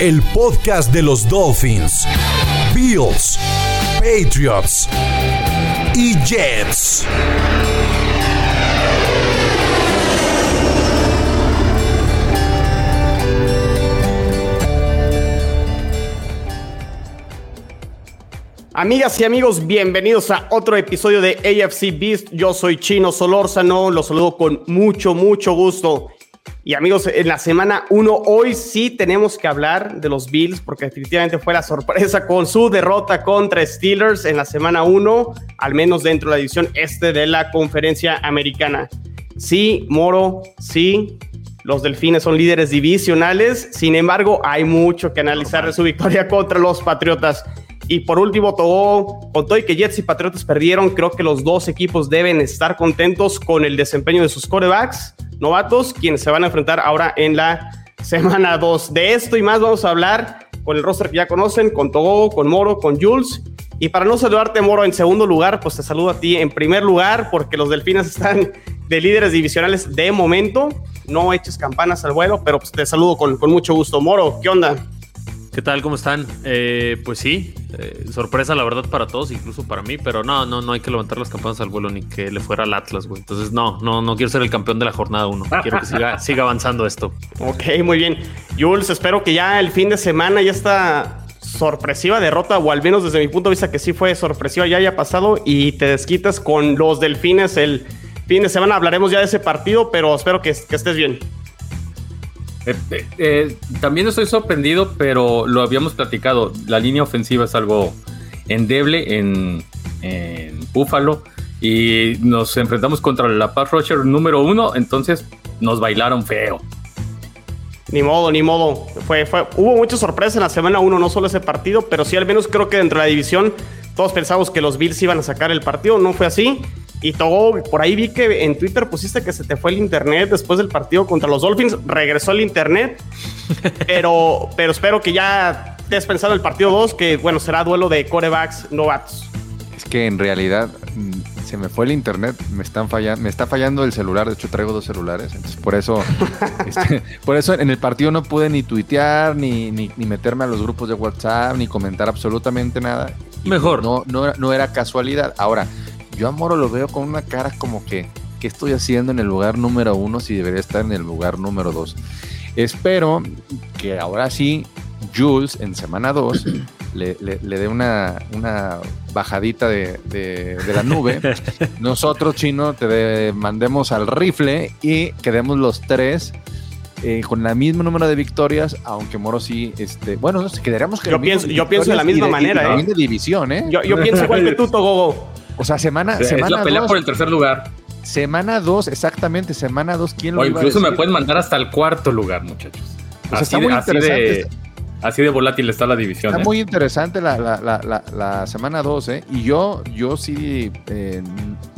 el podcast de los Dolphins, Bills, Patriots y Jets. Amigas y amigos, bienvenidos a otro episodio de AFC Beast. Yo soy Chino Solórzano, los saludo con mucho, mucho gusto. Y amigos, en la semana 1, hoy sí tenemos que hablar de los Bills, porque definitivamente fue la sorpresa con su derrota contra Steelers en la semana 1, al menos dentro de la división este de la conferencia americana. Sí, Moro, sí, los Delfines son líderes divisionales, sin embargo, hay mucho que analizar de su victoria contra los Patriotas. Y por último, todo, con todo y que Jets y Patriotas perdieron, creo que los dos equipos deben estar contentos con el desempeño de sus corebacks novatos, quienes se van a enfrentar ahora en la semana 2. De esto y más vamos a hablar con el roster que ya conocen, con Togo, con Moro, con Jules. Y para no saludarte, Moro, en segundo lugar, pues te saludo a ti en primer lugar, porque los Delfines están de líderes divisionales de momento. No eches campanas al vuelo, pero pues te saludo con, con mucho gusto. Moro, ¿qué onda? ¿Qué tal? ¿Cómo están? Eh, pues sí, eh, sorpresa la verdad para todos, incluso para mí, pero no, no, no hay que levantar las campanas al vuelo ni que le fuera al Atlas, güey. Entonces, no, no, no quiero ser el campeón de la jornada uno. Quiero que siga, siga avanzando esto. Ok, muy bien. Jules, espero que ya el fin de semana ya está sorpresiva derrota, o al menos desde mi punto de vista que sí fue sorpresiva, ya haya pasado y te desquitas con los delfines el fin de semana. Hablaremos ya de ese partido, pero espero que, que estés bien. Eh, eh, también estoy sorprendido, pero lo habíamos platicado. La línea ofensiva es algo endeble en, en Buffalo y nos enfrentamos contra la Pass Rusher número uno, entonces nos bailaron feo. Ni modo, ni modo. Fue, fue, hubo mucha sorpresa en la semana uno, no solo ese partido, pero sí al menos creo que dentro de la división todos pensamos que los Bills iban a sacar el partido, no fue así. Y todo, por ahí vi que en Twitter pusiste que se te fue el internet después del partido contra los Dolphins. Regresó el internet, pero, pero espero que ya estés pensando el partido 2, que bueno, será duelo de corebacks novatos. Es que en realidad mm, se me fue el internet, me están fallando, me está fallando el celular, de hecho traigo dos celulares, entonces por eso, este, por eso en el partido no pude ni tuitear, ni, ni, ni, meterme a los grupos de WhatsApp, ni comentar absolutamente nada. Mejor. No, no, no era casualidad. Ahora, yo a Moro lo veo con una cara como que, ¿qué estoy haciendo en el lugar número uno si debería estar en el lugar número dos? Espero que ahora sí, Jules en semana dos le, le, le dé una, una bajadita de, de, de, la nube. Nosotros, chino, te de, mandemos al rifle y quedemos los tres. Eh, con el mismo número de victorias, aunque Moro sí, este, bueno, nos quedaríamos que yo pienso, yo pienso de la misma de, manera, ¿eh? de división, ¿eh? Yo, yo pienso igual que tú, Togogo. O sea, semana, es semana la pelea dos, por el tercer lugar. Semana 2, exactamente, semana 2, ¿quién lo O iba incluso a decir? me pueden mandar hasta el cuarto lugar, muchachos. O sea, así, está muy de, así, de, así de volátil está la división. Está ¿eh? muy interesante la, la, la, la, la semana 2, ¿eh? Y yo, yo sí eh,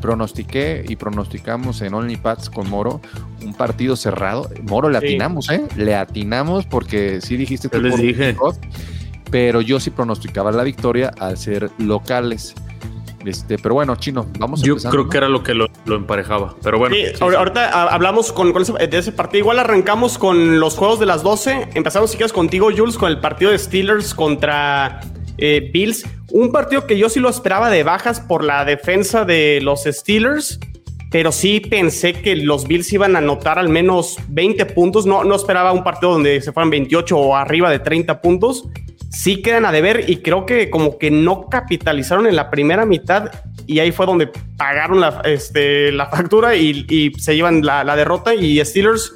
pronostiqué y pronosticamos en OnlyPads con Moro un partido cerrado. Moro le Sí. atinamos, ¿eh? Le atinamos porque sí dijiste Yo les dije. pero yo sí pronosticaba la victoria al ser locales. Este, pero bueno, chino, vamos Yo empezando, creo ¿no? que era lo que lo, lo emparejaba. Pero bueno. Sí, sí, sí. ahor- ahorita ah, hablamos con, con ese, de ese partido. Igual arrancamos con los juegos de las 12. Empezamos, si quieres, contigo, Jules, con el partido de Steelers contra eh, Bills. Un partido que yo sí lo esperaba de bajas por la defensa de los Steelers. Pero sí pensé que los Bills iban a anotar al menos 20 puntos. No, no esperaba un partido donde se fueran 28 o arriba de 30 puntos. Sí quedan a deber y creo que como que no capitalizaron en la primera mitad y ahí fue donde pagaron la, este, la factura y, se llevan la, derrota y Steelers,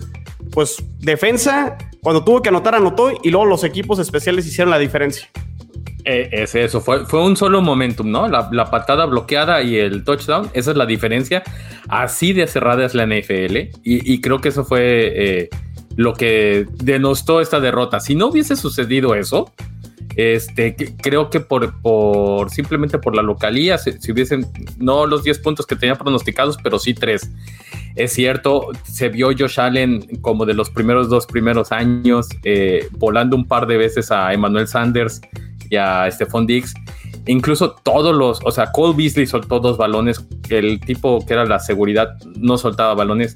pues defensa, cuando tuvo que anotar, anotó y luego los equipos especiales hicieron la diferencia. Eh, es eso, fue, fue un solo momentum, ¿no? La, patada bloqueada y el touchdown, esa es la diferencia. Así de cerrada es la NFL y, y creo que eso fue eh, lo que denostó esta derrota. Si no hubiese sucedido eso, Este, creo que por, por simplemente por la localía, si, hubiesen no los 10 puntos que tenía pronosticados, pero sí 3. Es cierto, se vio Josh Allen como de los primeros dos primeros años, eh, volando un par de veces a Emmanuel Sanders y a Stephon Diggs. Incluso todos los, o sea, Cole Beasley soltó dos balones, el tipo que era la seguridad no soltaba balones.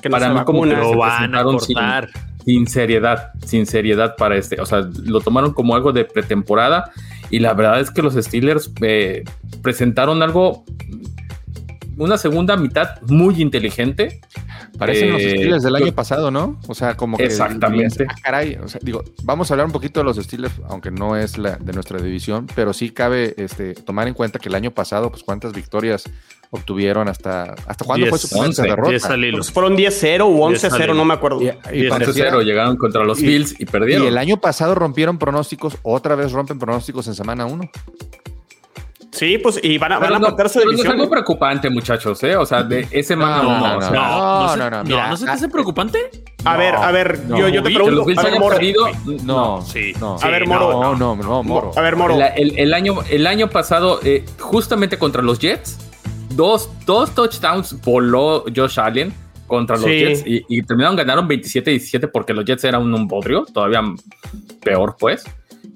Que para mí como que lo van a cortar sin seriedad, sin seriedad para este. O sea, lo tomaron como algo de pretemporada y la verdad es que los Steelers eh, presentaron algo, una segunda mitad muy inteligente. Parecen los eh, Steelers del año pasado, ¿no? O sea, como que. Exactamente. Ah, caray, o sea, digo, vamos a hablar un poquito de los Steelers, aunque no es la de nuestra división, pero sí cabe este, tomar en cuenta que el año pasado, pues cuántas victorias obtuvieron hasta. ¿Hasta cuándo fue su primera derrota? Pues fueron 10-0 o 11-0, no me acuerdo. Y, y 11-0 llegaron contra los Bills y perdieron. Y el año pasado rompieron pronósticos, otra vez rompen pronósticos en semana 1. Sí, pues y van a, van a no, Es algo preocupante, muchachos, ¿eh? O sea, de ese no, no, no, no, no, no, no, se te hace preocupante? A ver, a ver, yo, yo te pregunto. ¿Los a ver, Moro. Perdido? No, sí. No, a ver, Moro. No, no, no, Moro. A ver, Moro. El, el, año, el año pasado, eh, justamente contra los Jets, dos, dos touchdowns voló Josh Allen contra los Jets y, y, terminaron, ganaron 27-17 porque los Jets eran un, bodrio, todavía peor, pues.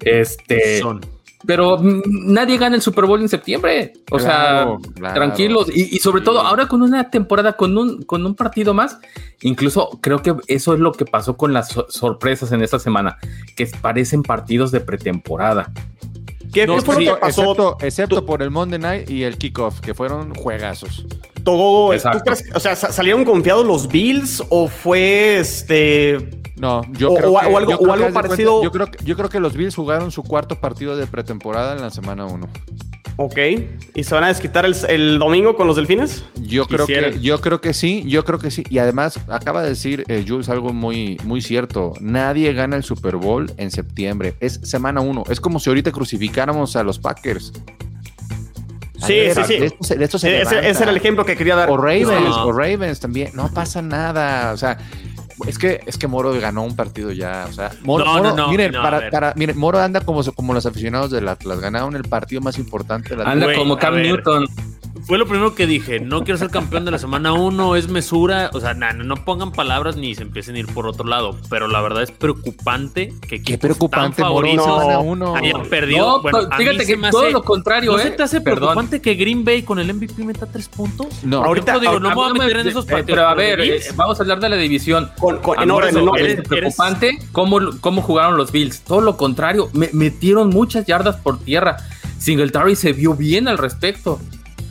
Este. Son pero nadie gana el Super Bowl en septiembre. O sea, tranquilos. Y, sobre todo, ahora con una temporada, con un, con un partido más, incluso creo que eso es lo que pasó con las sorpresas en esta semana, que parecen partidos de pretemporada. ¿Qué, fue lo que pasó? Excepto, por el Monday Night y el kickoff, que fueron juegazos. Todo, o sea, ¿salieron confiados los Bills o fue este no, yo creo que, algo, algo parecido. yo, creo, yo creo que los Bills jugaron su cuarto partido de pretemporada en la semana 1. Ok. ¿Y se van a desquitar el, domingo con los delfines? Yo creo, que, yo creo que sí, yo creo que sí. Y además, acaba de decir eh, Jules algo muy, muy cierto. Nadie gana el Super Bowl en septiembre. Es semana 1. Es como si ahorita crucificáramos a los Packers. Sí, sí, sí. ese, era el ejemplo que quería dar. O Ravens, o Ravens también. No pasa nada. O sea, es que, es que Moro ganó un partido ya. O sea, Moro, miren, para, miren, Moro anda como, como los aficionados del Atlas. Ganaron el partido más importante de la Anda como Cam Newton fue lo primero que dije. No quiero ser campeón de la semana 1, es mesura. O sea, no pongan palabras ni se empiecen a ir por otro lado. Pero la verdad es preocupante que Qué preocupante, tan favoritos uno. hayan perdido. bueno, fíjate que todo lo contrario, ¿no ¿eh? se te hace preocupante que Green Bay con el MVP meta tres puntos? No, ahorita digo, no me voy a meter en esos partidos. Pero a ver, eh, vamos a hablar de la división. Con, en orden, no, es preocupante cómo, cómo jugaron los Bills. Todo lo contrario, me, metieron muchas yardas por tierra. Singletary se vio bien al respecto.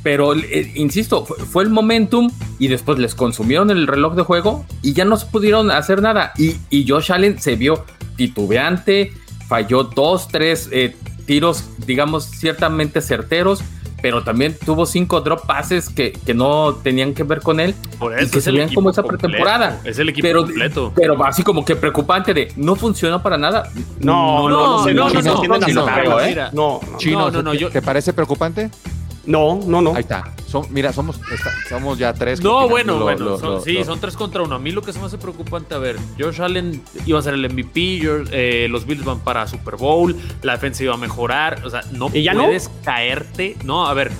Pero, eh, insisto, fue, el momentum y después les consumieron el reloj de juego y ya no se pudieron hacer nada. Y, y Josh Allen se vio titubeante, falló dos, tres eh, tiros, digamos, ciertamente certeros, pero también tuvo cinco drop passes que, que no tenían que ver con él. Por eso y que se veían como esa pretemporada. Es el equipo pero, completo. Pero así como que preocupante de no funcionó para nada. No, no, no, no, no, no, no, ¿Te parece preocupante? No, no, no. Ahí está. mira, somos, somos ya tres. No, bueno, bueno. sí, son tres contra uno. A mí lo que se me hace preocupante, a ver, Josh Allen iba a ser el MVP, eh, los Bills van para Super Bowl, la defensa iba a mejorar. O sea, no puedes caerte. No, a ver,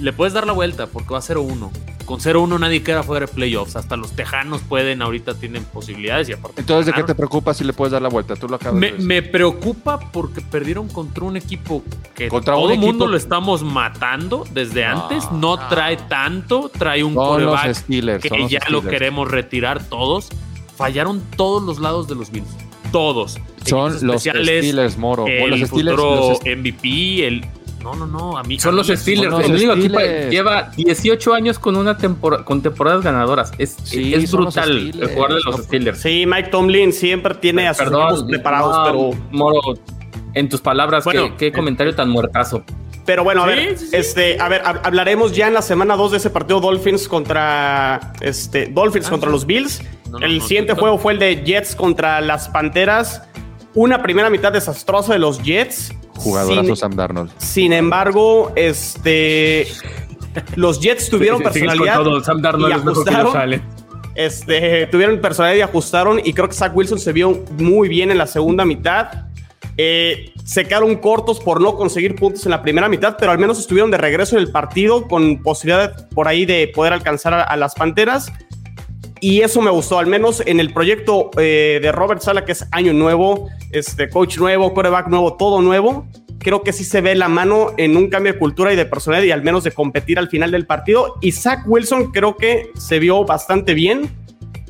le puedes dar la vuelta porque va a 0-1 con 0-1 nadie queda fuera de playoffs. Hasta los tejanos pueden, ahorita tienen posibilidades y aparte. Entonces, ¿de qué te preocupa si le puedes dar la vuelta? Tú lo acabas me, de decir. Me preocupa porque perdieron contra un equipo que todo el mundo lo estamos matando desde antes. No trae tanto, trae un coreback que ya lo queremos retirar todos. Fallaron todos los lados de los Bills. Todos. Son los Steelers, Moro. El los Steelers, los... MVP, el no, no, no. A mí, Son los Steelers. el único equipo lleva 18 años con una temporada con temporadas ganadoras. Es, es brutal el jugador de los Steelers. Sí, Mike Tomlin siempre tiene a sus equipos preparados, pero. Moro, en tus palabras, ¿qué, eh, comentario tan muertazo. Pero bueno, a ver, este, a ver, hablaremos ya en la semana 2 de ese partido Dolphins contra este Dolphins ah, contra los Bills. el siguiente juego fue el de Jets contra las Panteras. Una primera mitad desastrosa de los Jets Jugadorazo Sam Darnold. Sin embargo, este los Jets tuvieron personalidad Sam Darnold y ajustaron. Este, tuvieron personalidad y ajustaron y creo que Zach Wilson se vio muy bien en la segunda mitad. Eh, se quedaron cortos por no conseguir puntos en la primera mitad, pero al menos estuvieron de regreso en el partido con posibilidad por ahí de poder alcanzar a, a las Panteras. Y eso me gustó, al menos en el proyecto eh, de Robert Sala, que es año nuevo, este coach nuevo, quarterback nuevo, todo nuevo. Creo que sí se ve la mano en un cambio de cultura y de personalidad y al menos de competir al final del partido. Y Zach Wilson creo que se vio bastante bien.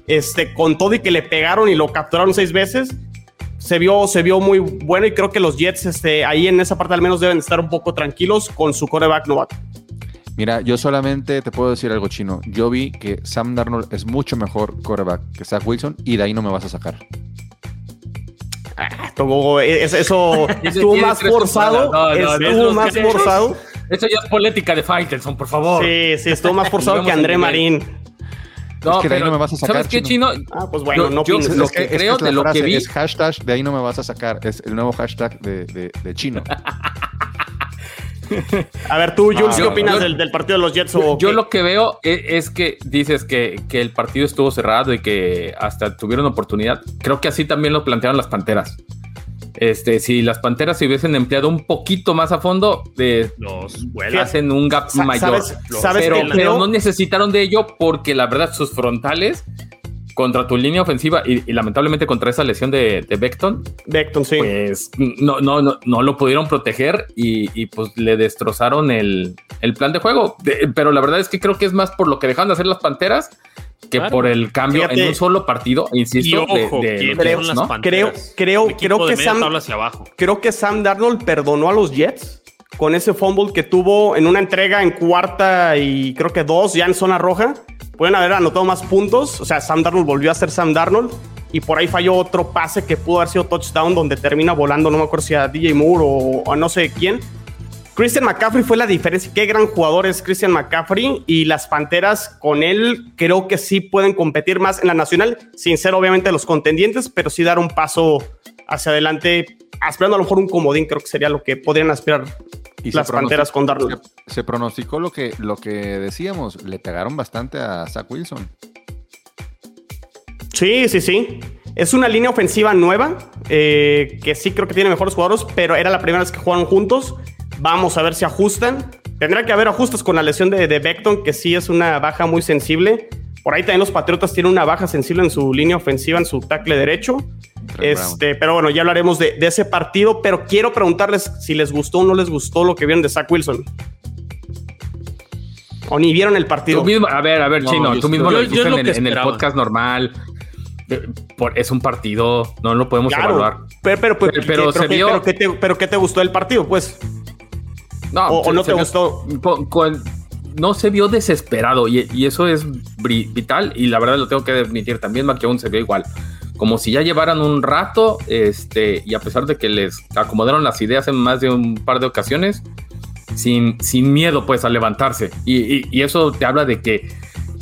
Este, con todo y que le pegaron y lo capturaron seis veces, se vio, se vio muy bueno y creo que los Jets este, ahí en esa parte al menos deben estar un poco tranquilos con su coreback novato. Mira, yo solamente te puedo decir algo chino. Yo vi que Sam Darnold es mucho mejor quarterback que Zach Wilson y de ahí no me vas a sacar. Ah, todo- es- eso estuvo más forzado. No, no, no, estuvo no, más no, forzado. Eso ya es política de Faitelson, por favor. Sí, sí, estuvo más forzado que André. Marín. No, Es que de ahí no me vas a sacar, ¿Sabes qué, Chino? Chino? Ah, pues bueno, Yo- no yo- opines. lo Es que es es creo la de lo que vi- Es hashtag, de ahí no me vas a sacar. Es el nuevo hashtag de, de- de chino. A ver, tú, Jules, Ah, ¿qué opinas yo- del, del partido de los Jets? Yo, o yo lo que veo e- es, que dices que, que el partido estuvo cerrado y que hasta tuvieron oportunidad. Creo que así también lo plantearon las Panteras. Este, si las Panteras se hubiesen empleado un poquito más a fondo, de, Los hacen un gap Sa- mayor. ¿sabes- sabes pero, pero no necesitaron de ello porque la verdad sus frontales contra tu línea ofensiva y, y lamentablemente contra esa lesión de, de Beckton, Beckton, sí. pues no, no, no, no lo pudieron proteger y, y, pues le destrozaron el, el plan de juego. De- pero la verdad es que creo que es más por lo que dejaron de hacer las Panteras que Claro. por el cambio Fíjate. en un solo partido, Y insisto, ojo, de, de ¿quiénes los creo-. Creo- creo- creo que Sam- tabla hacia abajo. Creo que Sam Darnold perdonó a los Jets con ese fumble que tuvo en una entrega en cuarta y creo que dos ya en zona roja. Pueden haber anotado más puntos. O sea, Sam Darnold volvió a ser Sam Darnold. Y por ahí falló otro pase que pudo haber sido touchdown donde termina volando, no me acuerdo si a DJ Moore o a no sé quién. Christian McCaffrey fue la diferencia. Qué gran jugador es Christian McCaffrey. Y las Panteras con él creo que sí pueden competir más en la nacional, sin ser obviamente los contendientes, pero sí dar un paso hacia adelante, aspirando a lo mejor un comodín, creo que sería lo que podrían aspirar Y las Panteras con Darnold. Se, se pronosticó lo que, lo que decíamos. Le pegaron bastante a Zach Wilson. Sí, sí, sí. Es una línea ofensiva nueva, eh, que sí creo que tiene mejores jugadores, pero era la primera vez que jugaron juntos. Vamos a ver si ajustan. Tendrá que haber ajustes con la lesión de, de Beckton, que sí es una baja muy sensible. Por ahí también los Patriotas tienen una baja sensible en su línea ofensiva, en su tackle derecho. Este, pero bueno, ya hablaremos de, de ese partido, pero quiero preguntarles si les gustó o no les gustó lo que vieron de Zach Wilson. O ni vieron el partido. Tú mismo, a ver, a ver, No, Chino, yo tú mismo yo- lo dijiste es lo en, en el podcast normal. Eh, por- es un partido, no lo podemos Claro, evaluar. pero, pero, pues, Pero- pero ¿qué- se qué- vio- pero ¿qué te, pero ¿qué te gustó del partido? Pues No, ¿O- o no te vio- gustó? con- con- no se vio desesperado y, y eso es vital y la verdad lo tengo que admitir también McKeown se vio igual. Como si ya llevaran un rato este y a pesar de que les acomodaron las ideas en más de un par de ocasiones sin, sin miedo pues a levantarse. Y, y- y eso te habla de que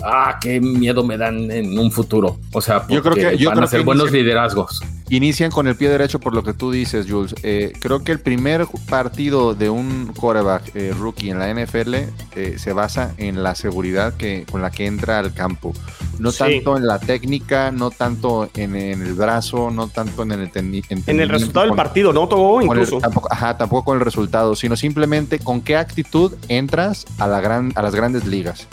ah qué miedo me dan en un futuro o sea Yo creo porque que- yo van creo a ser que buenos liderazgos Inician con el pie derecho por lo que tú dices, Jules. Eh, creo que el primer partido de un quarterback eh, rookie en la NFL eh, se basa en la seguridad que, con la que entra al campo. No Sí. tanto en la técnica, no tanto en, en el brazo, no tanto en el en el resultado del partido, ¿no? Togo con el- incluso. tampoco, ajá, tampoco con el resultado, sino simplemente con qué actitud entras a, la gran, a las grandes ligas.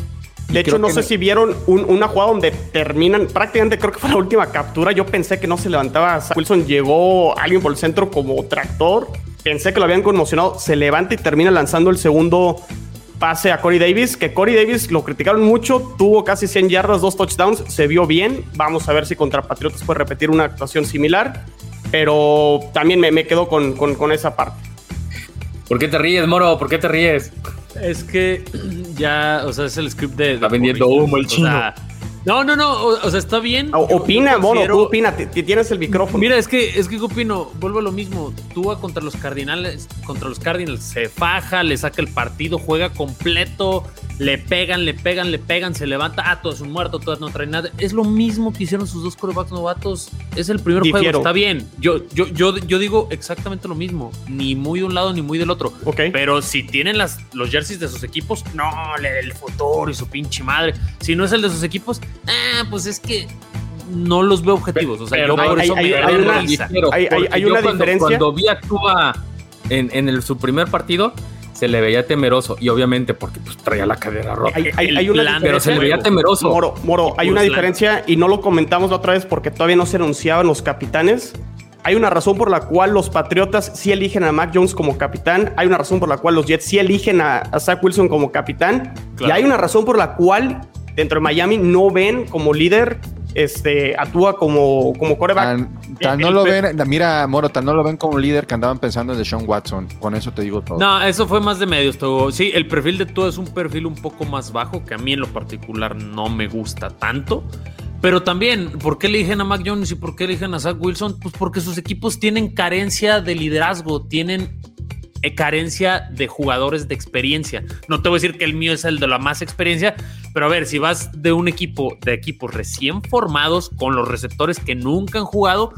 De hecho, no sé si vieron un- una jugada donde terminan, prácticamente creo que fue la última captura. Yo pensé que no se levantaba. Wilson llegó alguien por el centro como tractor. Pensé que lo habían conmocionado. Se levanta y termina lanzando el segundo pase a Corey Davis. Que Corey Davis lo criticaron mucho. Tuvo casi 100 yardas, dos touchdowns. Se vio bien. Vamos a ver si contra Patriotas puede repetir una actuación similar. Pero también me, me quedo con, con- con esa parte. ¿por qué te ríes Moro? ¿por qué te ríes? Es que ya, o sea, es el script de. Está vendiendo humo el O sea, no, no, no. O, o sea, está bien. O- Yo- opina, prefiero- tú opina. Ti- ti- Tienes el micrófono. Mira, es que, es que ¿qué opino, vuelvo a lo mismo. Tua contra los Cardinales, contra los Cardinals se faja, le saca el partido, juega completo, le pegan, le pegan, le pegan, se levanta, ah, todo es un muerto, todo no trae nada. Es lo mismo que hicieron sus dos corebacks novatos. Es el primer Difiero. juego, está bien. Yo, yo, yo, yo digo exactamente lo mismo, ni muy de un lado ni muy del otro. Ok. Pero si tienen las, los jerseys de sus equipos, no, le- el futuro y su pinche madre. Si no es el de sus equipos, ah, pues es que no los veo objetivos. O sea, yo por eso hay, me hay, una, hay, una cuando, diferencia. Cuando vi a Tua en, en el, su primer partido, se le veía temeroso y obviamente porque pues, traía la cadera rota. Hay, hay, hay una plan, pero se le veía temeroso. Moro, Moro, hay una diferencia y no lo comentamos la otra vez porque todavía no se anunciaban los capitanes. Hay una razón por la cual los Patriotas sí eligen a Mac Jones como capitán. Hay una razón por la cual los Jets sí eligen a, a Zach Wilson como capitán. Claro. Y hay una razón por la cual dentro de Miami no ven como líder este, actúa como, como coreback. Tan, tan no lo ven, mira, Moro, tan no lo ven como líder que andaban pensando en Sean Watson. Con eso te digo todo. No, eso fue más de medios. Todo. Sí, el perfil de todo es un perfil un poco más bajo, que a mí en lo particular no me gusta tanto. Pero también, ¿por qué eligen a Mac Jones y por qué eligen a Zach Wilson? Pues porque sus equipos tienen carencia de liderazgo, tienen carencia de jugadores de experiencia. No te voy a decir que el mío es el de la más experiencia, pero a ver, si vas de un equipo, de equipos recién formados, con los receptores que nunca han jugado,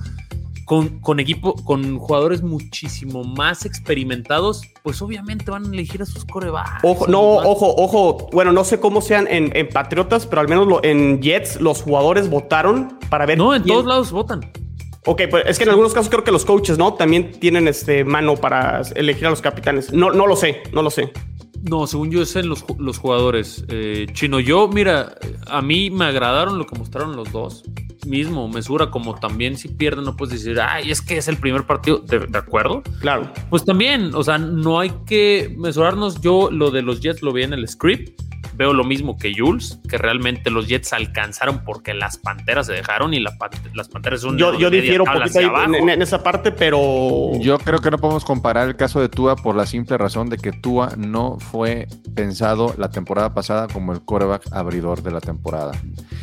con, con equipo, con jugadores muchísimo más experimentados, pues obviamente van a elegir a sus corebacks. Ojo, no, ojo, ojo. Bueno, no sé cómo sean en, en Patriotas, pero al menos lo, en Jets los jugadores votaron para ver. No, en quién... todos lados votan. Ok, pues es que en algunos casos creo que los coaches, ¿no? También tienen este mano para elegir a los capitanes. No, no lo sé, no lo sé. No, según yo es en los, los jugadores. Eh, Chino, yo, mira, a mí me agradaron lo que mostraron los dos. Mismo, mesura, como también si pierden no puedes decir, ay, es que es el primer partido, ¿de, de acuerdo? Claro. Pues también, o sea, no hay que mesurarnos. Yo lo de los Jets lo vi en el script veo lo mismo que Jules, que realmente los Jets alcanzaron porque las Panteras se dejaron y la, las Panteras son Yo, yo difiero un poquito ahí en, en, esa parte, pero... Yo creo que no podemos comparar el caso de Tua por la simple razón de que Tua no fue pensado la temporada pasada como el quarterback abridor de la temporada.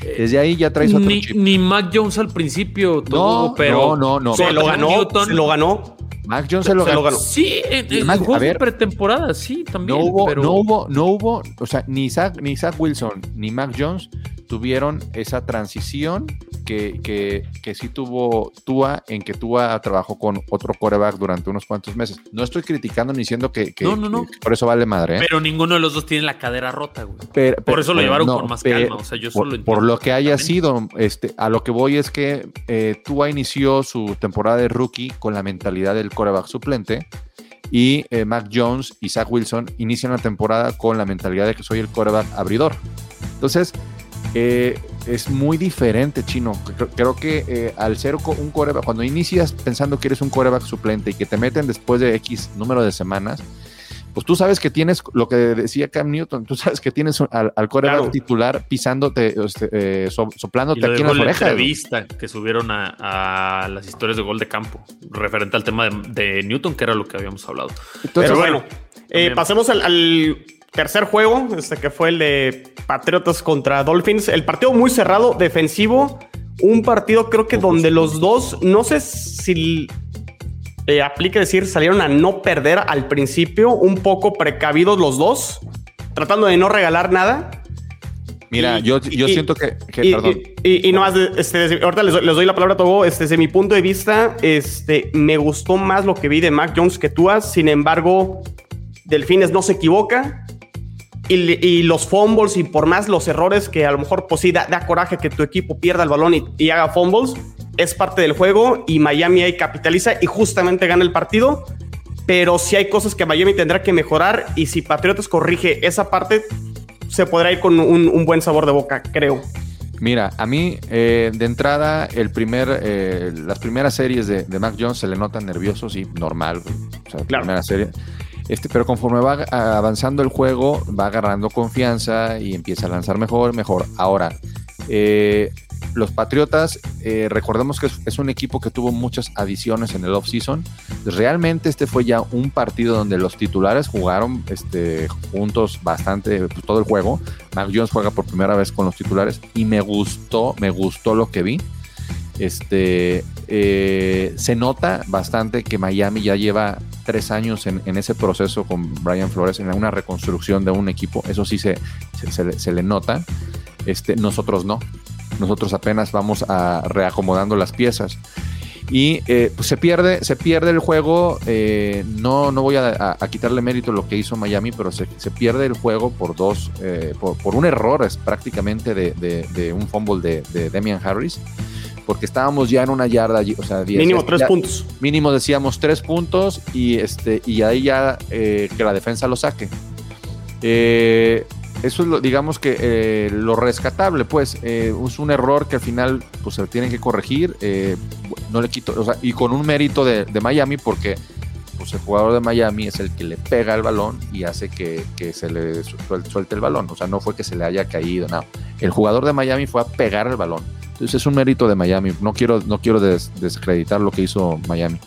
Desde ahí ya traes otro ni, chip. ni Mac Jones al principio, todo, no, pero... no, no, no. Se lo ganó, Newton, se lo ganó. Mac Jones se lo, se ganó. lo ganó. Sí, en, en Mac, juego pretemporada, sí, también. No hubo, pero... no hubo, no hubo, o sea, ni Zach, ni Zach Wilson ni Mac Jones tuvieron esa transición que, que, que sí tuvo Tua, en que Tua trabajó con otro quarterback durante unos cuantos meses. No estoy criticando ni diciendo que, que, no, no, no. por eso vale madre. ¿eh? Pero ninguno de los dos tiene la cadera rota, güey. Pero, por pero, eso lo llevaron con más pero, calma. O sea, yo por, solo por lo que haya sido, este, a lo que voy es que eh, Tua inició su temporada de rookie con la mentalidad del quarterback suplente y eh, Mac Jones y Zach Wilson inician la temporada con la mentalidad de que soy el quarterback abridor. Entonces, eh, es muy diferente, Chino. Creo, que eh, al ser un quarterback, cuando inicias pensando que eres un quarterback suplente y que te meten después de X número de semanas, pues tú sabes que tienes lo que decía Cam Newton, tú sabes que tienes al, al claro. titular pisándote, este, eh, so, soplándote aquí en las orejas. La entrevista que subieron a, a, las historias de gol de campo, referente al tema de, de Newton, que era lo que habíamos hablado. Entonces, Pero bueno, eh, pasemos al, al tercer juego, este que fue el de Patriotas contra Dolphins. El partido muy cerrado, defensivo. Un partido creo que donde los dos, no sé si eh, aplica decir, salieron a no perder al principio, un poco precavidos los dos, tratando de no regalar nada. Mira, y, yo, yo y, siento que. que y, perdón. Y, no más, este, ahorita les, les, doy la palabra a Togo. Este, desde mi punto de vista, este, me gustó más lo que vi de Mac Jones que tú. Sin embargo, Delfines no se equivoca. Y, y, los fumbles y por más los errores que a lo mejor pues sí da, da coraje que tu equipo pierda el balón y, y, haga fumbles, es parte del juego y Miami ahí capitaliza y justamente gana el partido. Pero sí hay cosas que Miami tendrá que mejorar y si Patriotas corrige esa parte, se podrá ir con un, un buen sabor de boca, creo. Mira, a mí eh, de entrada el primer, eh, las primeras series de, de, Mac Jones se le notan nerviosos y normal. O sea, claro. primera serie. Este, pero conforme va avanzando el juego, va agarrando confianza y empieza a lanzar mejor, mejor. Ahora, eh, los Patriotas, eh, recordemos que es, un equipo que tuvo muchas adiciones en el off-season. Realmente este fue ya un partido donde los titulares jugaron este, juntos bastante pues, todo el juego. Mac Jones juega por primera vez con los titulares y me gustó, me gustó lo que vi. Este, eh, se nota bastante que Miami ya lleva tres años en, ese proceso con Brian Flores, en una reconstrucción de un equipo. Eso sí se, se, se le nota. Este, nosotros no. Nosotros apenas vamos a reacomodando las piezas. Y eh, pues se pierde, se pierde el juego. Eh, no, no voy a, a, quitarle mérito a lo que hizo Miami, pero se, se pierde el juego por dos, eh, por, por, un error es prácticamente de, de, de un fumble de, de Demian Harris. porque estábamos ya en una yarda allí, o sea, diez- Mínimo tres ya- puntos. Mínimo decíamos tres puntos y este y ahí ya eh, que la defensa lo saque. Eh, eso es lo, digamos que eh, lo rescatable, pues eh, es un error que al final pues se tienen que corregir. eh, no le quito, o sea, y con un mérito de, de Miami porque pues el jugador de Miami es el que le pega el balón y hace que, que se le suel- suelte el balón. O sea, no fue que se le haya caído, no. El jugador de Miami fue a pegar el balón. Entonces es un mérito de Miami. No quiero, no quiero des- desacreditar lo que hizo Miami.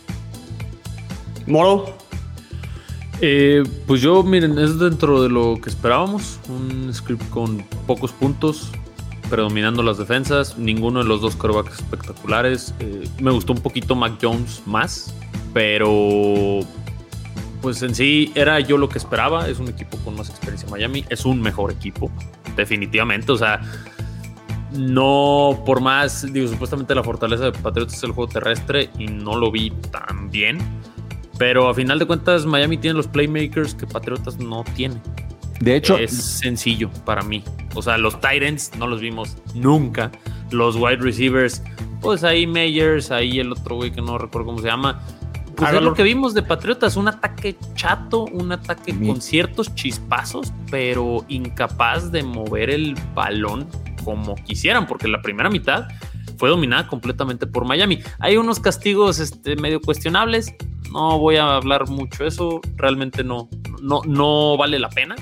Moro, Eh, pues yo, miren, es dentro de lo que esperábamos. Un script con pocos puntos, predominando las defensas. Ninguno de los dos quarterbacks espectaculares. Eh, me gustó un poquito Mac Jones más, pero pues en sí era yo lo que esperaba. Es un equipo con más experiencia en Miami. Es un mejor equipo, definitivamente. O sea, no por más, digo, supuestamente la fortaleza de Patriotas es el juego terrestre y no lo vi tan bien. Pero a final de cuentas, Miami tiene los playmakers que Patriotas no tiene. De hecho, es sencillo para mí. O sea, los Titans no los vimos nunca. Los wide receivers, pues ahí Meyers, ahí el otro güey que no recuerdo cómo se llama. Pues es lo que vimos de Patriotas, un ataque chato, un ataque con ciertos chispazos, pero incapaz de mover el balón como quisieran, porque la primera mitad fue dominada completamente por Miami. Hay unos castigos este, medio cuestionables, no voy a hablar mucho eso, realmente no, no, no vale la pena,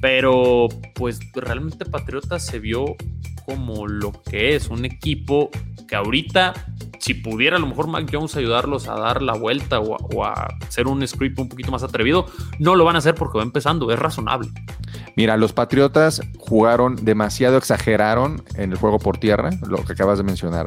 pero pues realmente Patriotas se vio como lo que es, un equipo que ahorita, si pudiera a lo mejor Mac Jones ayudarlos a dar la vuelta o a, o a hacer un script un poquito más atrevido, no lo van a hacer porque va empezando, es razonable. Mira, los Patriotas jugaron demasiado, exageraron en el juego por tierra, lo que acabas de mencionar.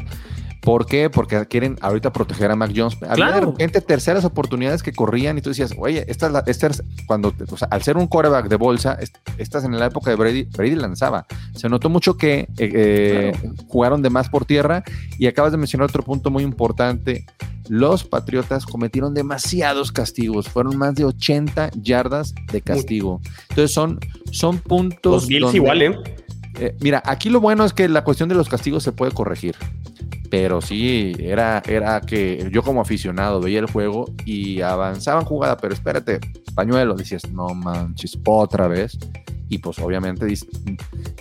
¿Por qué? Porque quieren ahorita proteger a Mac Jones. Había de Claro. repente terceras oportunidades que corrían y tú decías, oye, esta es la, esta es cuando, o sea, al ser un quarterback de bolsa, est- estás en la época de Brady, Brady lanzaba. Se notó mucho que eh, eh, jugaron de más por tierra y acabas de mencionar otro punto muy importante. Los Patriotas cometieron demasiados castigos, fueron más de 80 yardas de castigo. Entonces son, son puntos. los Bills igual, ¿eh? eh, mira, aquí lo bueno es que la cuestión de los castigos se puede corregir. Pero sí, era, era que yo como aficionado veía el juego y avanzaban jugada, pero espérate, pañuelo, decías, no manches, otra vez. Y pues obviamente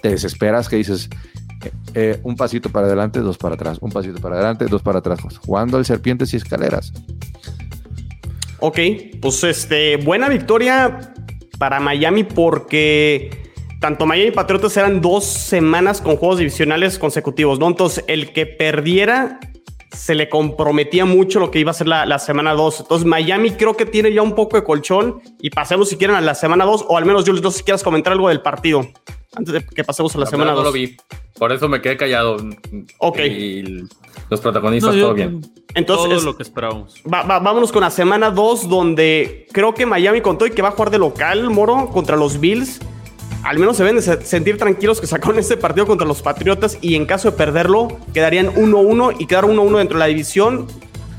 te desesperas que dices, eh, eh, un pasito para adelante, dos para atrás, un pasito para adelante, dos para atrás, pues, jugando al serpientes y escaleras. Ok, pues este, buena victoria para Miami porque tanto Miami y Patriotas eran dos semanas con juegos divisionales consecutivos, ¿no? Entonces, el que perdiera se le comprometía mucho lo que iba a ser la, la semana 2. Entonces, Miami creo que tiene ya un poco de colchón y pasemos si quieren a la semana 2 o al menos yo no sé si quieras comentar algo del partido antes de que pasemos a la, La semana verdad 2. no lo vi. Por eso me quedé callado. Ok. Y los protagonistas, No, yo- todo bien. Entonces, todo es- lo que esperábamos. Va- va- vámonos con la semana 2, donde creo que Miami contó y que va a jugar de local, Moro, contra los Bills. Al menos se ven de se- sentir tranquilos que sacaron este partido contra los Patriotas y en caso de perderlo, quedarían 1-1 y quedar 1-1 dentro de la división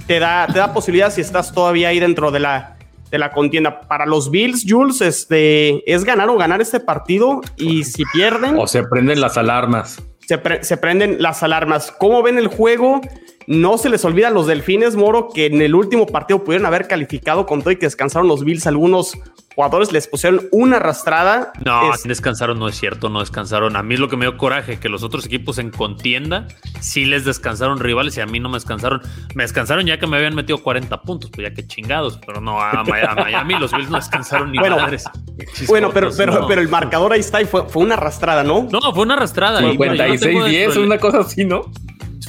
te da, te da posibilidad si estás todavía ahí dentro de la, de la contienda. Para los Bills, Jules, este, es ganar o ganar este partido y si pierden O se prenden las alarmas. se, pre- se prenden las alarmas. ¿Cómo ven el juego? No se les olvida a los delfines, Moro, que en el último partido pudieron haber calificado con todo y que descansaron los Bills. Algunos jugadores les pusieron una arrastrada. No, Es- descansaron, no es cierto, no descansaron. A mí es lo que me dio coraje, que los otros equipos en contienda sí les descansaron rivales y a mí no me descansaron. Me descansaron ya que me habían metido 40 puntos, pues ya que chingados, pero no, a, Mi- a Miami los Bills no descansaron ni Bueno, madres. bueno, pero, pero, no. pero el marcador ahí está y fue, fue una arrastrada, ¿no? No, fue una arrastrada. y mira, yo no tengo 56-10, dentro del- una cosa así, ¿no?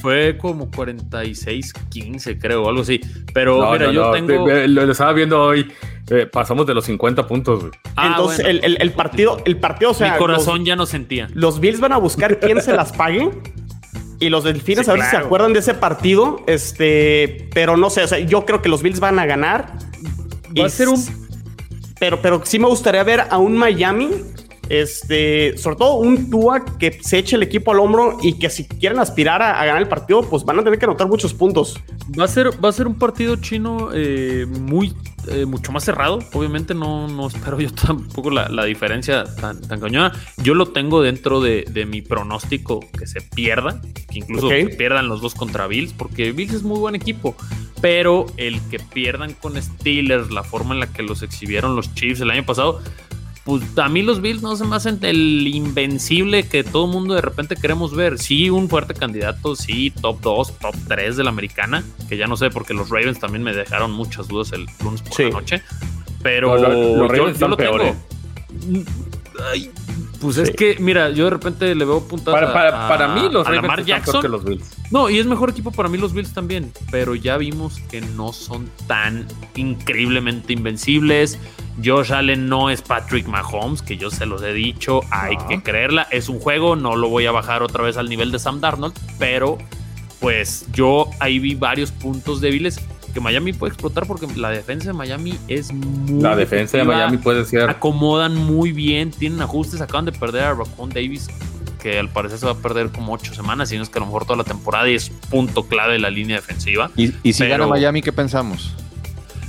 Fue como 46-15, creo, algo así. Pero No, mira, no, yo no, tengo. te- Lo, lo estaba viendo hoy. eh, pasamos de los 50 puntos, güey. Ah, Entonces, bueno. el, el- el partido, el partido, o sea, Mi corazón los, ya no sentía. los Bills van a buscar quién se las pague. Y los delfines Sí, a ver si se acuerdan de ese partido. Este, pero no sé, o sea, yo creo que los Bills van a ganar. Va a ser un pero, pero sí me gustaría ver a un Miami, este, sobre todo un Tua que se eche el equipo al hombro y que si quieren aspirar a, a ganar el partido, pues van a tener que anotar muchos puntos. Va a ser, va a ser un partido chino eh, muy eh, mucho más cerrado. Obviamente no, no espero yo tampoco la, la diferencia tan, tan cañona. Yo lo tengo dentro de, de mi pronóstico que se pierda, que incluso pierdan los dos contra Bills, porque Bills es muy buen equipo. Pero el que pierdan con Steelers, la forma en la que los exhibieron los Chiefs el año pasado, pues a mí los Bills no se me hacen el invencible que todo el mundo de repente queremos ver. Sí, un fuerte candidato, sí, top 2, top 3 de la americana, que ya no sé, porque los Ravens también me dejaron muchas dudas el lunes por Sí. la noche. Pero No, lo- los yo, Ravens yo lo están tengo. Ay, pues es que, mira, yo de repente le veo puntadas Para, para, a- para mí, los a Ravens Lamar están Jackson. peor que los Bills. No, y es mejor equipo para mí los Bills también, pero ya vimos que no son tan increíblemente invencibles. Josh Allen no es Patrick Mahomes, que yo se los he dicho, hay No. que creerla. Es un juego, no lo voy a bajar otra vez al nivel de Sam Darnold, pero pues yo ahí vi varios puntos débiles que Miami puede explotar porque la defensa de Miami es muy La defensa de Miami puede ser. acomodan muy bien, tienen ajustes, acaban de perder a Raquan Davis, que al parecer se va a perder como ocho semanas, y no es que a lo mejor toda la temporada y es punto clave de la línea defensiva. Y, y si Pero- gana Miami, ¿qué pensamos?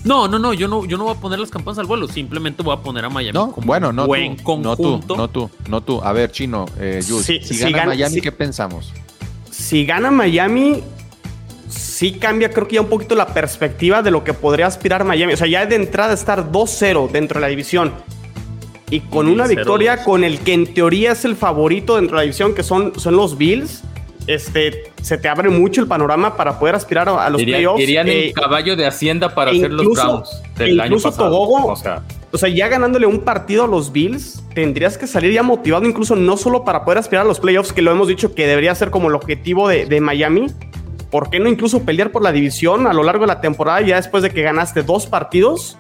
No, no, no, yo no, yo no voy a poner las campanas al vuelo, simplemente voy a poner a Miami No, como bueno, no buen tú, no tú, conjunto. no tú, no tú. A ver, Chino, eh, Jules, Sí, si si gana gana- Miami, si- ¿qué pensamos? Si gana Miami, sí cambia, creo que ya un poquito la perspectiva de lo que podría aspirar Miami. O sea, ya de entrada estar 2-0 dentro de la división y con Y una 0-2. victoria con el que en teoría es el favorito dentro de la división, que son, son los Bills, este, se te abre mucho el panorama para poder aspirar a, a los Iría- playoffs. irían eh, en caballo de Hacienda para e hacer los Browns e del año incluso pasado. Togogo- O sea, O sea, ya ganándole un partido a los Bills, tendrías que salir ya motivado, incluso no solo para poder aspirar a los playoffs, que lo hemos dicho que debería ser como el objetivo de, de Miami. ¿Por qué no incluso pelear por la división a lo largo de la temporada, ya después de que ganaste dos partidos?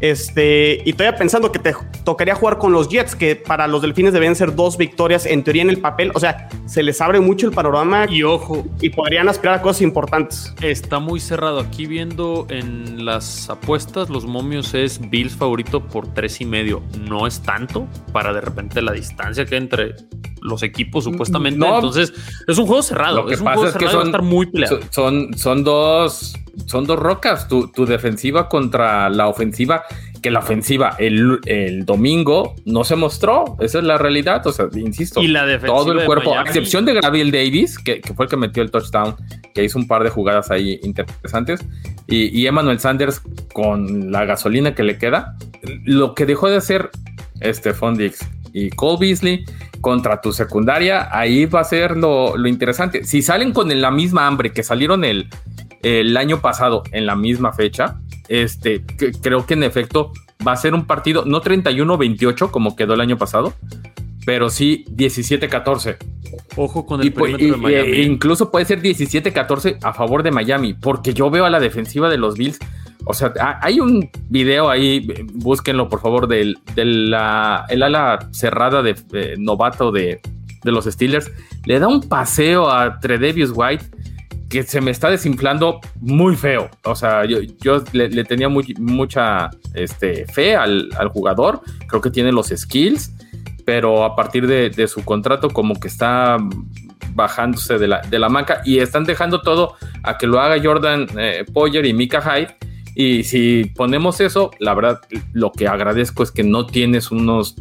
Este, y todavía pensando que te tocaría jugar con los Jets, que para los Delfines deben ser dos victorias en teoría en el papel. O sea, se les abre mucho el panorama y, Y ojo, podrían aspirar a cosas importantes. está muy cerrado. Aquí viendo en las apuestas, los momios es Bills favorito por tres y medio. No es tanto para de repente la distancia que hay entre los equipos supuestamente. No. Entonces, es un juego cerrado. Lo que es un pasa juego es que cerrado y va a son- estar muy peleado. son, son, son dos son dos rocas. Tu, tu defensiva contra la ofensiva. Que la ofensiva el, el domingo no se mostró. Esa es la realidad. O sea, insisto. Y la todo el cuerpo, a excepción de Gabriel Davis, que, que fue el que metió el touchdown, que hizo un par de jugadas ahí interesantes, y, y Emmanuel Sanders con la gasolina que le queda, lo que dejó de hacer Stephon Dix y Cole Beasley contra tu secundaria, ahí va a ser lo, lo interesante. Si salen con la misma hambre que salieron el, el año pasado en la misma fecha, este, que- creo que en efecto va a ser un partido, no 31-28 como quedó el año pasado, pero sí 17-14. Ojo con el Y, pues, perímetro y- de Miami. e incluso puede ser 17-14 a favor de Miami, porque yo veo a la defensiva de los Bills. O sea, ha- hay un video ahí, eh, búsquenlo por favor, del, de la, el ala cerrada de eh, novato de, de los Steelers. Le da un paseo a Tredevius White que se me está desinflando muy feo. O sea, yo, yo le, tenía mucha este, fe al, al jugador. Creo que tiene los skills, pero a partir de, de su contrato como que está bajándose de la, de la manca y están dejando todo a que lo haga Jordan eh, Poyer y Mika Hyde. Y si ponemos eso, la verdad, lo que agradezco es que no tienes unos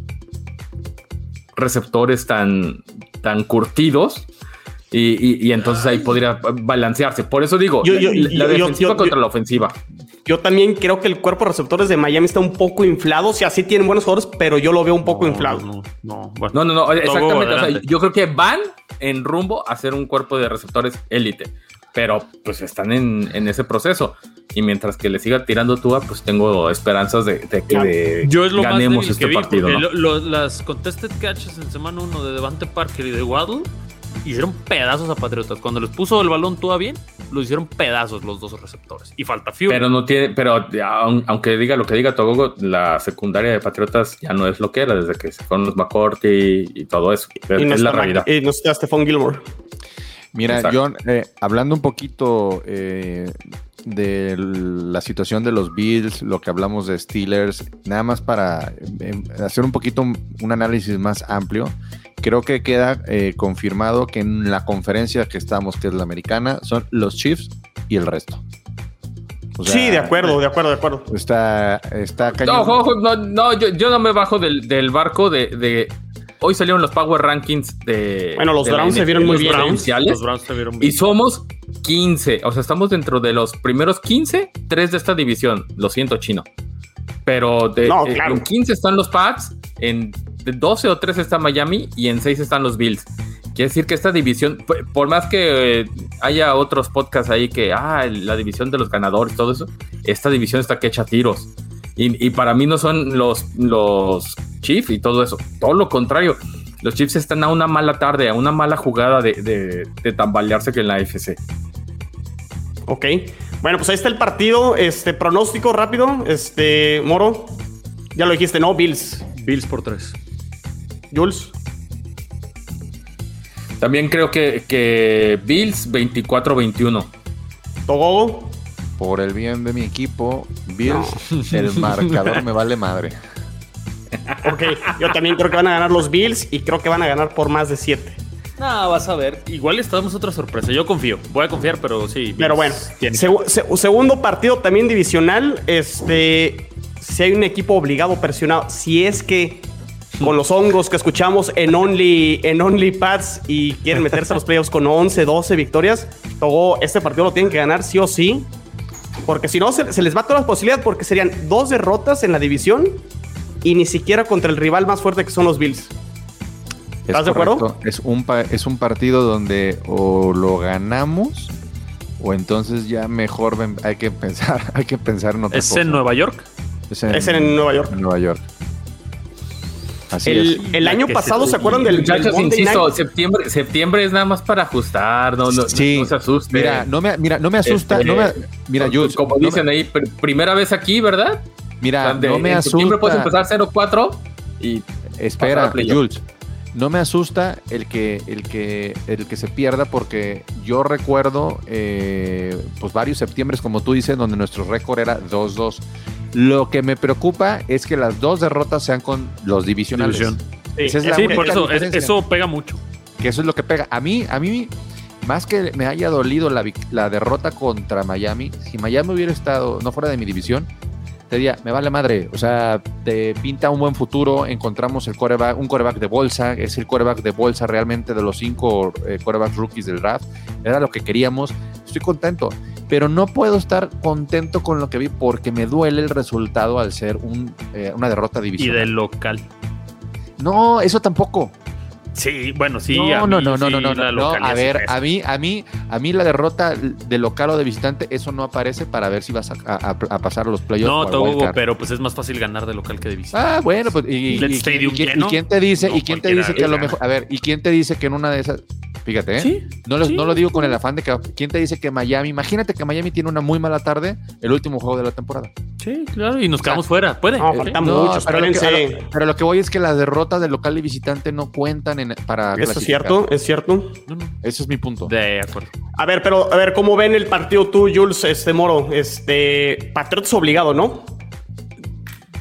receptores tan, tan curtidos. Y, y- y entonces ahí podría balancearse. Por eso digo, Yo- yo- la, la yo- yo- defensiva yo- contra yo- la ofensiva. Yo también creo que el cuerpo de receptores de Miami está un poco inflado. O sea, sí tienen buenos jugadores, pero yo lo veo un poco No, inflado. No, no, bueno. No, no, no, exactamente. o sea, yo creo que van en rumbo a ser un cuerpo de receptores élite, pero pues están en, en ese proceso. Y mientras que le siga tirando Tua, pues tengo esperanzas de, de que de- Yo es lo ganemos más este que vi, partido. porque ¿no? lo- lo- las contested catches en semana 1 de Devante Parker y de Waddle hicieron pedazos a Patriotas. Cuando les puso el balón todo bien, lo hicieron pedazos los dos receptores. Y falta Fury. Pero no tiene, pero aun- aunque diga lo que diga Togogo, la secundaria de Patriotas ya no es lo que era desde que se fueron los McCourty y todo eso. Es, Y no es la realidad. y no está Stephon Gilmore. Mira, Exacto. John, eh, hablando un poquito eh, de la situación de los Bills, lo que hablamos de Steelers, nada más para eh, hacer un poquito un, un análisis más amplio, creo que queda eh, confirmado que en la conferencia que estamos, que es la americana, son los Chiefs y el resto. O sea, sí, de acuerdo, de acuerdo, de acuerdo. Está, está No, cañón. ojo, no, no, yo, yo no me bajo del, del barco de, de- Hoy salieron los Power Rankings de. Bueno, los de Browns se vieron muy los bien, ¿eh? Browns, Los oficiales, Browns se vieron Y bien. somos 15. O sea, estamos dentro de los primeros 15, tres de esta división. Lo siento, chino. Pero de, No, eh, claro. en 15 están los Pats, en 12 o 13 está Miami y en 6 están los Bills. Quiere decir que esta división, por- por más que eh, haya otros podcasts ahí que, ah, la división de los ganadores, todo eso, esta división está que echa tiros. Y, y para mí no son los, los Chiefs y todo eso. Todo lo contrario. Los Chiefs están a una mala tarde, a una mala jugada de, de, de tambalearse que en la FC. Ok. Bueno, pues ahí está el partido. Este pronóstico rápido. Este, Moro. Ya lo dijiste, ¿no? Bills. Bills por tres. Jules. También creo que, que Bills 24-21. Togogo. Por el bien de mi equipo, Bills, el marcador me vale madre. Ok. Yo también creo que van a ganar los Bills y creo que van a ganar por más de 7. No, vas a ver. Igual estamos otra sorpresa. Yo confío. Voy a confiar, pero sí. Pero bueno, segundo partido también divisional. Este, si hay un equipo obligado, presionado, si es que con los hongos que escuchamos en Only, en Only Pads y quieren meterse a los playoffs con 11, 12 victorias, Togo, este partido lo tienen que ganar sí o sí. Porque si no, se, se les va todas las posibilidades porque serían dos derrotas en la división y ni siquiera contra el rival más fuerte que son los Bills. Es ¿Estás de acuerdo? Es un, pa- es un partido donde o lo ganamos o entonces ya mejor hay que pensar, hay que pensar en otra ¿Es cosa. en Nueva York? Es en, Es en Nueva York. en Nueva York. Así El, es. el La año pasado, se- ¿se acuerdan del, Muchachos, insisto, Night? septiembre, septiembre es nada más para ajustar, no, no, Sí. no se asuste. Mira, no me, mira, no me asusta, Este, no me, mira, Jules, como no me- dicen ahí, pr- primera vez aquí, ¿verdad? mira, Donde no me en septiembre puedes asusta. empezar 0-4 y Espera. Jules. No me asusta el que, el que, el que se pierda porque yo recuerdo eh, pues varios septiembres, como tú dices, donde nuestro récord era 2-2. Lo que me preocupa es que las dos derrotas sean con los divisionales. División. Sí, Esa es la Sí, por eso, es- eso pega mucho. Que eso es lo que pega. A mí, a mí, más que me haya dolido la, vic- la derrota contra Miami, si Miami hubiera estado, no fuera de mi división, te diría, me vale madre. O sea, te pinta un buen futuro, encontramos el quarterback, un quarterback de bolsa, es el quarterback de bolsa realmente de los cinco eh, quarterbacks rookies del draft. Era lo que queríamos. Estoy contento. Pero no puedo estar contento con lo que vi porque me duele el resultado al ser un, eh, una derrota Y divisional. del local. No, eso tampoco. Sí, bueno, sí. no, a no, mí no, no, sí, no, no, no, A ver, a mí, a mí, a mí la derrota de local o de visitante, eso no aparece para ver si vas a, a- a pasar a los playoffs. No, wildcard. pero pues es más fácil ganar de local que de visita. Ah, bueno, pues y, y- y quién- y quién te dice, no y quién te dice que a lo mejor, a ver, y quién te dice que en una de esas, fíjate, ¿eh? Sí, No, lo- sí. no lo digo con el afán de que quién te dice que Miami, imagínate que Miami tiene una muy mala tarde, el último juego de la temporada. Sí, claro, y nos quedamos fuera. Puede. No, ¿eh? falta No, mucho, pero, lo que, espérense. a lo- pero lo que voy es que las derrotas de local y visitante no cuentan en, para Eso es cierto, es cierto. No, no. Ese es mi punto. De acuerdo. A ver, pero a ver, ¿cómo ven el partido tú, Jules, este Moro? Este, Patriots obligado, ¿no?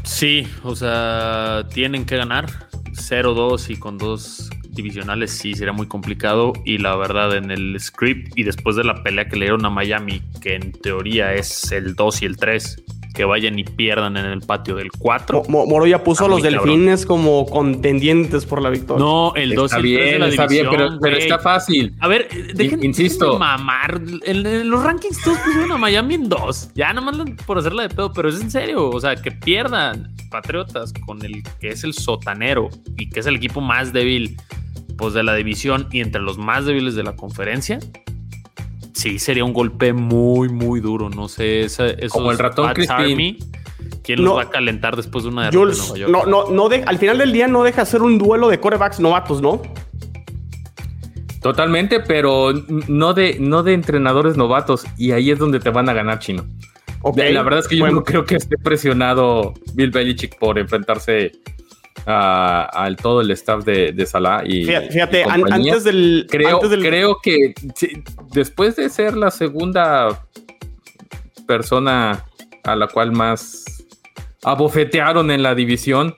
Sí, o sea, tienen que ganar 0-2 y con dos divisionales sí sería muy complicado. Y la verdad, en el script y después de la pelea que le dieron a Miami, que en teoría es el 2 y el 3, que vayan y pierdan en el patio del 4. Mo- Mo- Moro ya puso a los cabrón. delfines como contendientes por la victoria. No, el 2 Está y el 3 de bien, la está bien, división, pero, está fácil. A ver, dejen, Insisto. déjenme mamar. En, en los rankings todos pusieron a Miami en dos. Ya nomás por hacerla de pedo, pero es en serio. O sea, que pierdan Patriotas con el que es el sotanero y que es el equipo más débil pues, de la división y entre los más débiles de la conferencia. Sí, sería un golpe muy, muy duro. No sé, esa, esos Como el ratón Crispin. Army, ¿Quién No. los va a calentar después de una derrota en Nueva York? no, no, no de- al final del día no deja ser un duelo de corebacks novatos, ¿no? Totalmente, pero no de, no de entrenadores novatos. Y ahí es donde te van a ganar, chino. Ok, La verdad es que yo bueno. no creo que esté presionado Bill Belichick por enfrentarse al todo el staff de, de Salah y Fíjate, fíjate, y an- compañía. antes del. creo, antes del- creo que después de ser la segunda persona a la cual más abofetearon en la división,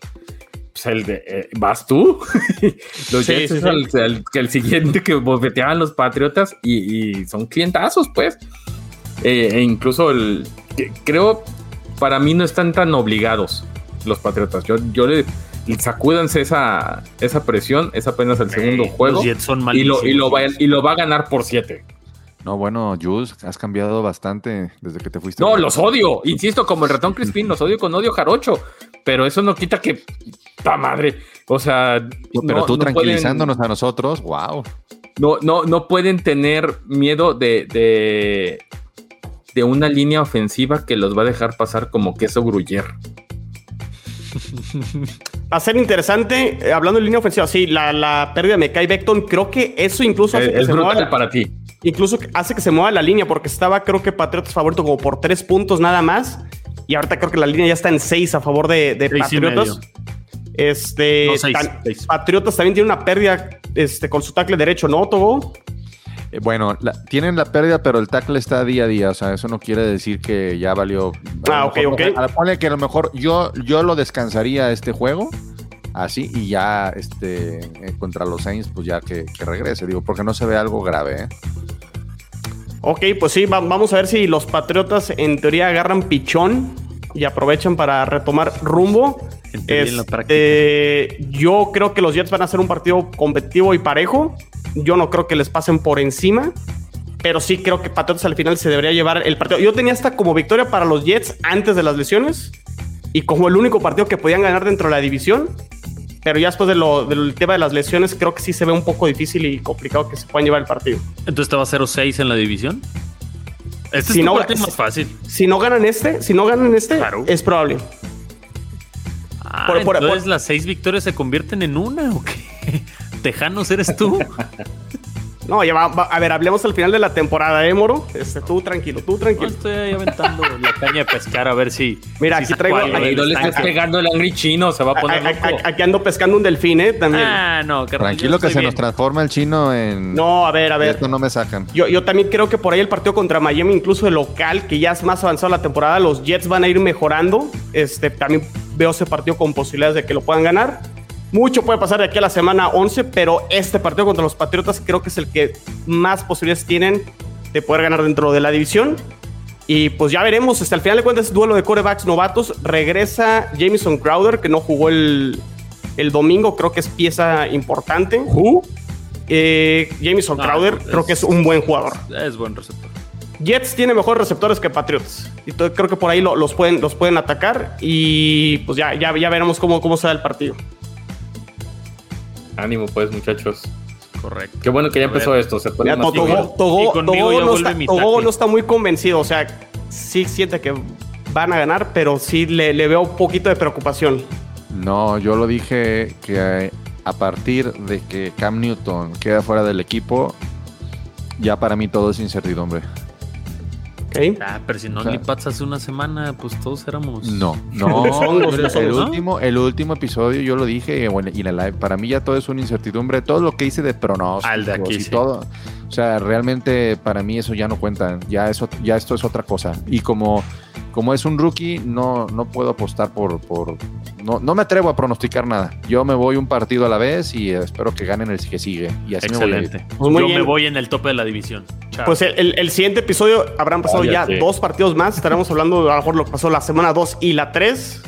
pues el de, eh, ¿vas tú? los Sí, Jets sí, es sí. el, el- el siguiente que bofeteaban los Patriotas y, y son clientazos, pues. Eh, e incluso el, creo, para mí no están tan obligados los Patriotas. Yo, yo le sacúdanse esa, esa presión, es apenas el segundo juego. y, lo, y, lo va, y lo va a ganar por siete. No, bueno, Jules, has cambiado bastante desde que te fuiste. No, los odio. Insisto, como el ratón Crispín, los odio con odio jarocho. Pero eso no quita que. ¡Ta madre! O sea. pero tú tranquilizándonos a nosotros, wow. No, no, no pueden tener miedo de, de, de una línea ofensiva que los va a dejar pasar como queso gruyer. Va a ser interesante, eh, hablando de línea ofensiva, sí, la, pérdida de Mekai Beckton, creo que eso incluso hace que se mueva para ti. Incluso hace que se mueva la línea, porque estaba, creo que Patriotas favorito como por tres puntos nada más. Y ahorita creo que la línea ya está en seis a favor de, Patriotas. Este, Patriotas también tiene una pérdida este, con su tackle derecho, ¿no, Togo? Eh, bueno, tienen la pérdida, pero el tackle está día a día. O sea, eso no quiere decir que ya valió. Ah, ok, ok. Pone que a lo mejor yo, yo lo descansaría este juego. Así, y ya este eh, contra los Saints, pues ya que, regrese, digo, porque no se ve algo grave, ¿eh? Ok, pues sí, vamos a ver si los Patriotas en teoría agarran pichón y aprovechan para retomar rumbo. Este, yo creo que los Jets van a ser un partido competitivo y parejo. Yo no creo que les pasen por encima. Pero sí creo que Patriotas al final se debería llevar el partido. Yo tenía hasta como victoria para los Jets antes de las lesiones. Y como el único partido que podían ganar dentro de la división. Pero ya después de lo, del tema de las lesiones, creo que sí se ve un poco difícil y complicado que se puedan llevar el partido. Entonces te va a 0-6 en la división. Este si es no, más fácil. Si no ganan este, si no ganan este, es probable. Ah, entonces las seis victorias se convierten en una o qué? Tejanos eres tú. No, ya va, a ver, hablemos al final de la temporada, ¿eh, Moro? Este, tú tranquilo, tú tranquilo. estoy ahí aventando la caña de pescar a ver si. Mira, aquí traigo. Ahí no le estás pegando el angry chino, se va a poner. aquí ando pescando un delfín, ¿eh? También. Ah, no, que Tranquilo que se nos transforma el chino en. No, a ver, a ver. Esto no me sacan. Yo, yo también creo que por ahí el partido contra Miami, incluso el local, que ya es más avanzado la temporada, los Jets van a ir mejorando. Este, también veo ese partido con posibilidades de que lo puedan ganar. Mucho puede pasar de aquí a la semana 11, pero este partido contra los Patriotas creo que es el que más posibilidades tienen de poder ganar dentro de la división. Y pues ya veremos, hasta el final de cuentas, duelo de corebacks novatos. Regresa Jameson Crowder, que no jugó el, domingo, creo que es pieza importante. Eh, Jameson Crowder, creo que es un buen jugador. Es buen receptor. Jets tiene mejores receptores que Patriots. Y creo que por ahí los, pueden, los pueden atacar. Y pues ya, ya, ya veremos cómo, cómo se da el partido. Ánimo, pues, muchachos. Correcto. Qué bueno que ya empezó esto. Se pone más Togo, no, está, muy convencido. O sea, sí siente que van a ganar, pero sí le, veo un poquito de preocupación. No, yo lo dije que a partir de que Cam Newton queda fuera del equipo, ya para mí todo es incertidumbre. Ah, pero si no o hace una semana, pues todos éramos. No, no. el, último, el último episodio yo lo dije y la live. Para mí ya todo es una incertidumbre. Todo lo que hice de pronósticos Al de aquí, y todo. O sea, realmente para mí eso ya no cuenta. Ya eso, ya esto es otra cosa. Y como como es un rookie, no, no puedo apostar por. por no, no, me atrevo a pronosticar nada. Yo me voy un partido a la vez y espero que ganen el que sigue. Y así Excelente. Me voy pues Yo me voy en el tope de la división. Pues el, el, siguiente episodio habrán pasado ya dos partidos más. Estaremos hablando a lo mejor lo que pasó la semana 2 y la 3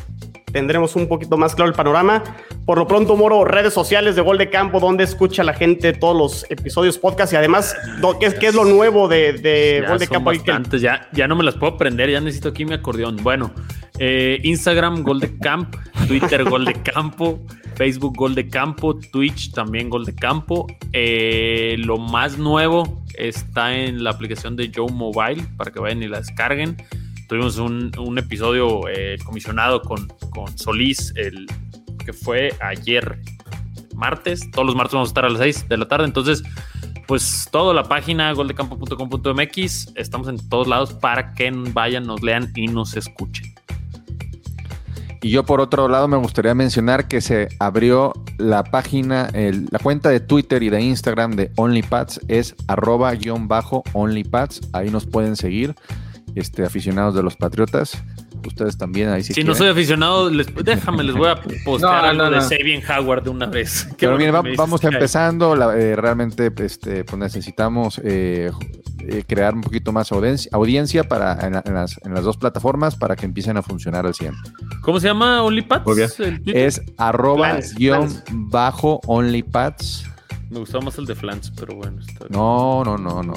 tendremos un poquito más claro el panorama. Por lo pronto, Moro, redes sociales de Gol de Campo, donde escucha la gente todos los episodios, podcast y además, ¿qué, es lo nuevo de, Gol de Campo? Ya, ya no me las puedo aprender, ya necesito aquí mi acordeón. Bueno, eh, Instagram Gol de Camp, Twitter Gol de Campo, Facebook Gol de Campo, Twitch también Gol de Campo. Eh, lo más nuevo está en la aplicación de Joe Mobile para que vayan y la descarguen. Tuvimos un, episodio eh, comisionado con, con Solís, el que fue ayer martes. Todos los martes vamos a estar a las 6 de la tarde. Entonces, pues toda la página goldecampo.com.mx. Estamos en todos lados para que vayan, nos lean y nos escuchen. Y yo por otro lado me gustaría mencionar que se abrió la página, la cuenta de Twitter y de Instagram de OnlyPads es arroba guion bajo OnlyPads. Ahí nos pueden seguir este, aficionados de los Patriotas. ustedes también ahí si Si no soy aficionado, les, déjame, les voy a postear No, algo no, de no. Sabian Howard de una vez. Qué Pero bien, va- vamos empezando. la- eh, realmente este, pues necesitamos eh, eh, crear un poquito más audiencia, audiencia para, en, la- en las, en las dos plataformas para que empiecen a funcionar al 100. ¿Cómo se llama Twitter? Es arroba guion bajo onlypads. Me gustaba más el de Flans, pero bueno. Está bien. No, no, no, no.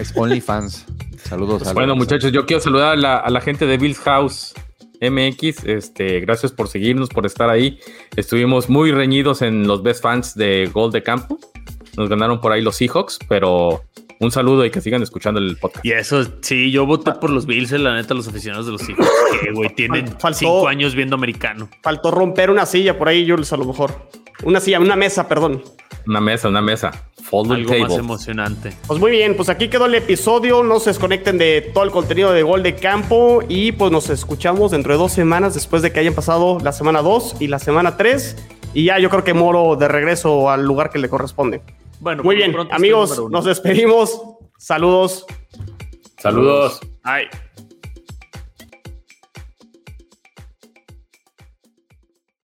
Es OnlyFans. Saludos. Pues bueno, muchachos, yo quiero saludar a la, a la gente de Bills House MX. Este, gracias por seguirnos, por estar ahí. Estuvimos muy reñidos en los best fans de Gol de Campo. Nos ganaron por ahí los Seahawks, pero un saludo y que sigan escuchando el podcast. Y eso, sí, yo voté por los Bills, eh, la neta, los aficionados de los hijos. Que, güey, tienen faltó- cinco años viendo americano. Faltó romper una silla por ahí, Jules, a lo mejor. Una silla, una mesa, perdón. Una mesa, una mesa. Folding Algo más table. emocionante. Pues muy bien, pues aquí quedó el episodio. No se desconecten de todo el contenido de Gol de Campo. Y pues nos escuchamos dentro de dos semanas después de que hayan pasado la semana 2 y la semana 3. Y ya yo creo que Moro de regreso al lugar que le corresponde. Bueno, Muy bien, amigos, nos despedimos. Saludos. Saludos. Ay.